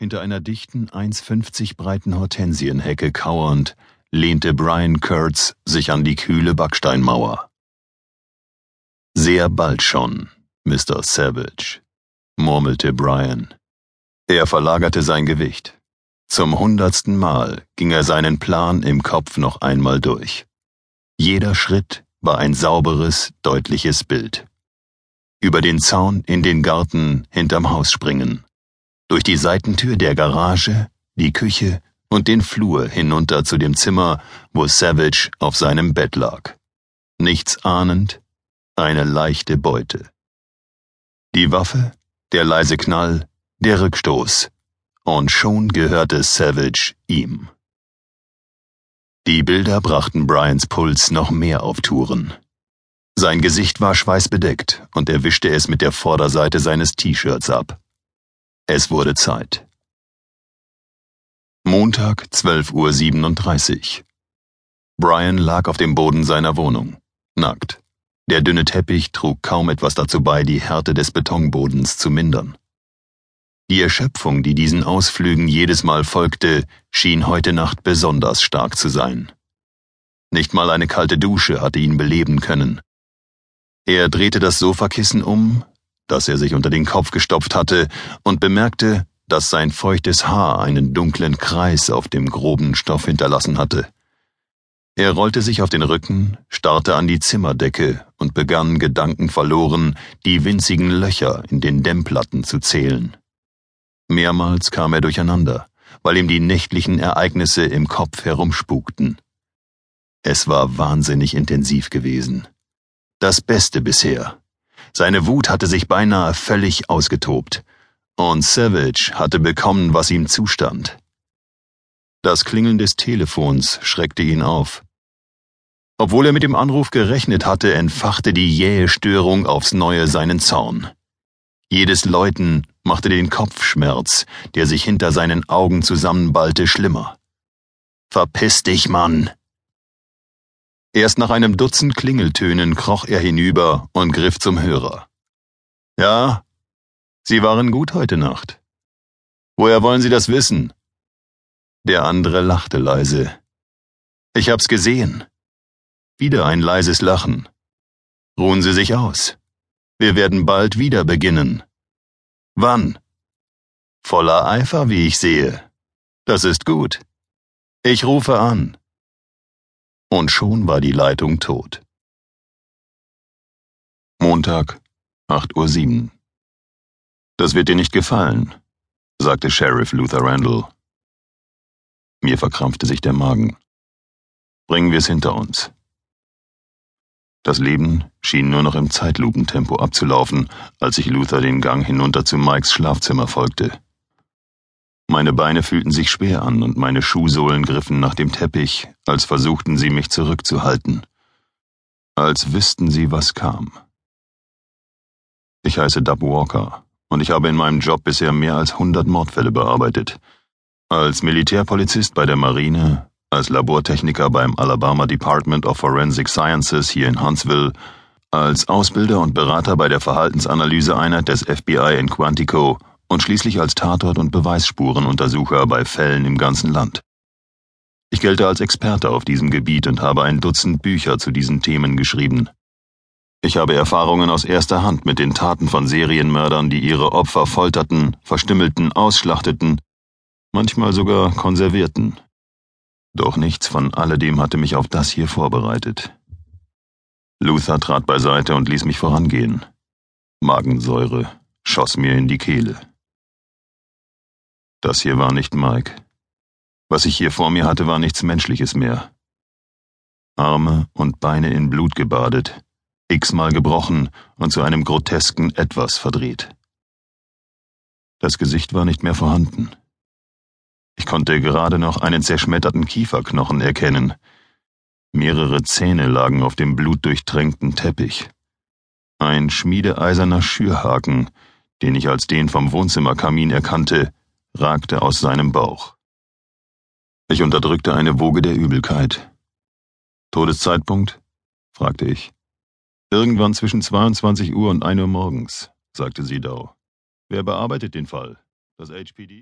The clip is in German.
Hinter einer dichten, 1,50 breiten Hortensienhecke kauernd, lehnte Brian Kurtz sich an die kühle Backsteinmauer. Sehr bald schon, Mr. Savage, murmelte Brian. Er verlagerte sein Gewicht. Zum hundertsten Mal ging er seinen Plan im Kopf noch einmal durch. Jeder Schritt war ein sauberes, deutliches Bild. Über den Zaun in den Garten hinterm Haus springen durch die Seitentür der Garage, die Küche und den Flur hinunter zu dem Zimmer, wo Savage auf seinem Bett lag. Nichts ahnend, eine leichte Beute. Die Waffe, der leise Knall, der Rückstoß, und schon gehörte Savage ihm. Die Bilder brachten Brians Puls noch mehr auf Touren. Sein Gesicht war schweißbedeckt und er wischte es mit der Vorderseite seines T-Shirts ab. Es wurde Zeit. Montag, 12.37 Uhr. Brian lag auf dem Boden seiner Wohnung, nackt. Der dünne Teppich trug kaum etwas dazu bei, die Härte des Betonbodens zu mindern. Die Erschöpfung, die diesen Ausflügen jedes Mal folgte, schien heute Nacht besonders stark zu sein. Nicht mal eine kalte Dusche hatte ihn beleben können. Er drehte das Sofakissen um, das er sich unter den Kopf gestopft hatte, und bemerkte, dass sein feuchtes Haar einen dunklen Kreis auf dem groben Stoff hinterlassen hatte. Er rollte sich auf den Rücken, starrte an die Zimmerdecke und begann gedankenverloren, die winzigen Löcher in den Dämmplatten zu zählen. Mehrmals kam er durcheinander, weil ihm die nächtlichen Ereignisse im Kopf herumspukten. Es war wahnsinnig intensiv gewesen. Das Beste bisher, seine Wut hatte sich beinahe völlig ausgetobt. Und Savage hatte bekommen, was ihm zustand. Das Klingeln des Telefons schreckte ihn auf. Obwohl er mit dem Anruf gerechnet hatte, entfachte die jähe Störung aufs neue seinen Zorn. Jedes Läuten machte den Kopfschmerz, der sich hinter seinen Augen zusammenballte, schlimmer. Verpiss dich, Mann! Erst nach einem Dutzend Klingeltönen kroch er hinüber und griff zum Hörer. Ja, Sie waren gut heute Nacht. Woher wollen Sie das wissen? Der andere lachte leise. Ich hab's gesehen. Wieder ein leises Lachen. Ruhen Sie sich aus. Wir werden bald wieder beginnen. Wann? Voller Eifer, wie ich sehe. Das ist gut. Ich rufe an und schon war die Leitung tot. Montag, 8.07 Uhr. Das wird dir nicht gefallen, sagte Sheriff Luther Randall. Mir verkrampfte sich der Magen. Bringen wir es hinter uns. Das Leben schien nur noch im Zeitlupentempo abzulaufen, als ich Luther den Gang hinunter zu Mikes Schlafzimmer folgte. Meine Beine fühlten sich schwer an und meine Schuhsohlen griffen nach dem Teppich, als versuchten sie mich zurückzuhalten. Als wüssten sie, was kam. Ich heiße Dub Walker und ich habe in meinem Job bisher mehr als hundert Mordfälle bearbeitet. Als Militärpolizist bei der Marine, als Labortechniker beim Alabama Department of Forensic Sciences hier in Huntsville, als Ausbilder und Berater bei der Verhaltensanalyseeinheit des FBI in Quantico und schließlich als Tatort- und Beweisspurenuntersucher bei Fällen im ganzen Land. Ich gelte als Experte auf diesem Gebiet und habe ein Dutzend Bücher zu diesen Themen geschrieben. Ich habe Erfahrungen aus erster Hand mit den Taten von Serienmördern, die ihre Opfer folterten, verstümmelten, ausschlachteten, manchmal sogar konservierten. Doch nichts von alledem hatte mich auf das hier vorbereitet. Luther trat beiseite und ließ mich vorangehen. Magensäure schoss mir in die Kehle. Das hier war nicht Mike. Was ich hier vor mir hatte, war nichts Menschliches mehr. Arme und Beine in Blut gebadet, x-mal gebrochen und zu einem grotesken Etwas verdreht. Das Gesicht war nicht mehr vorhanden. Ich konnte gerade noch einen zerschmetterten Kieferknochen erkennen. Mehrere Zähne lagen auf dem blutdurchtränkten Teppich. Ein schmiedeeiserner Schürhaken, den ich als den vom Wohnzimmerkamin erkannte, ragte aus seinem Bauch. Ich unterdrückte eine Woge der Übelkeit. Todeszeitpunkt? fragte ich. Irgendwann zwischen 22 Uhr und 1 Uhr morgens, sagte Sidau. Wer bearbeitet den Fall? Das HPD?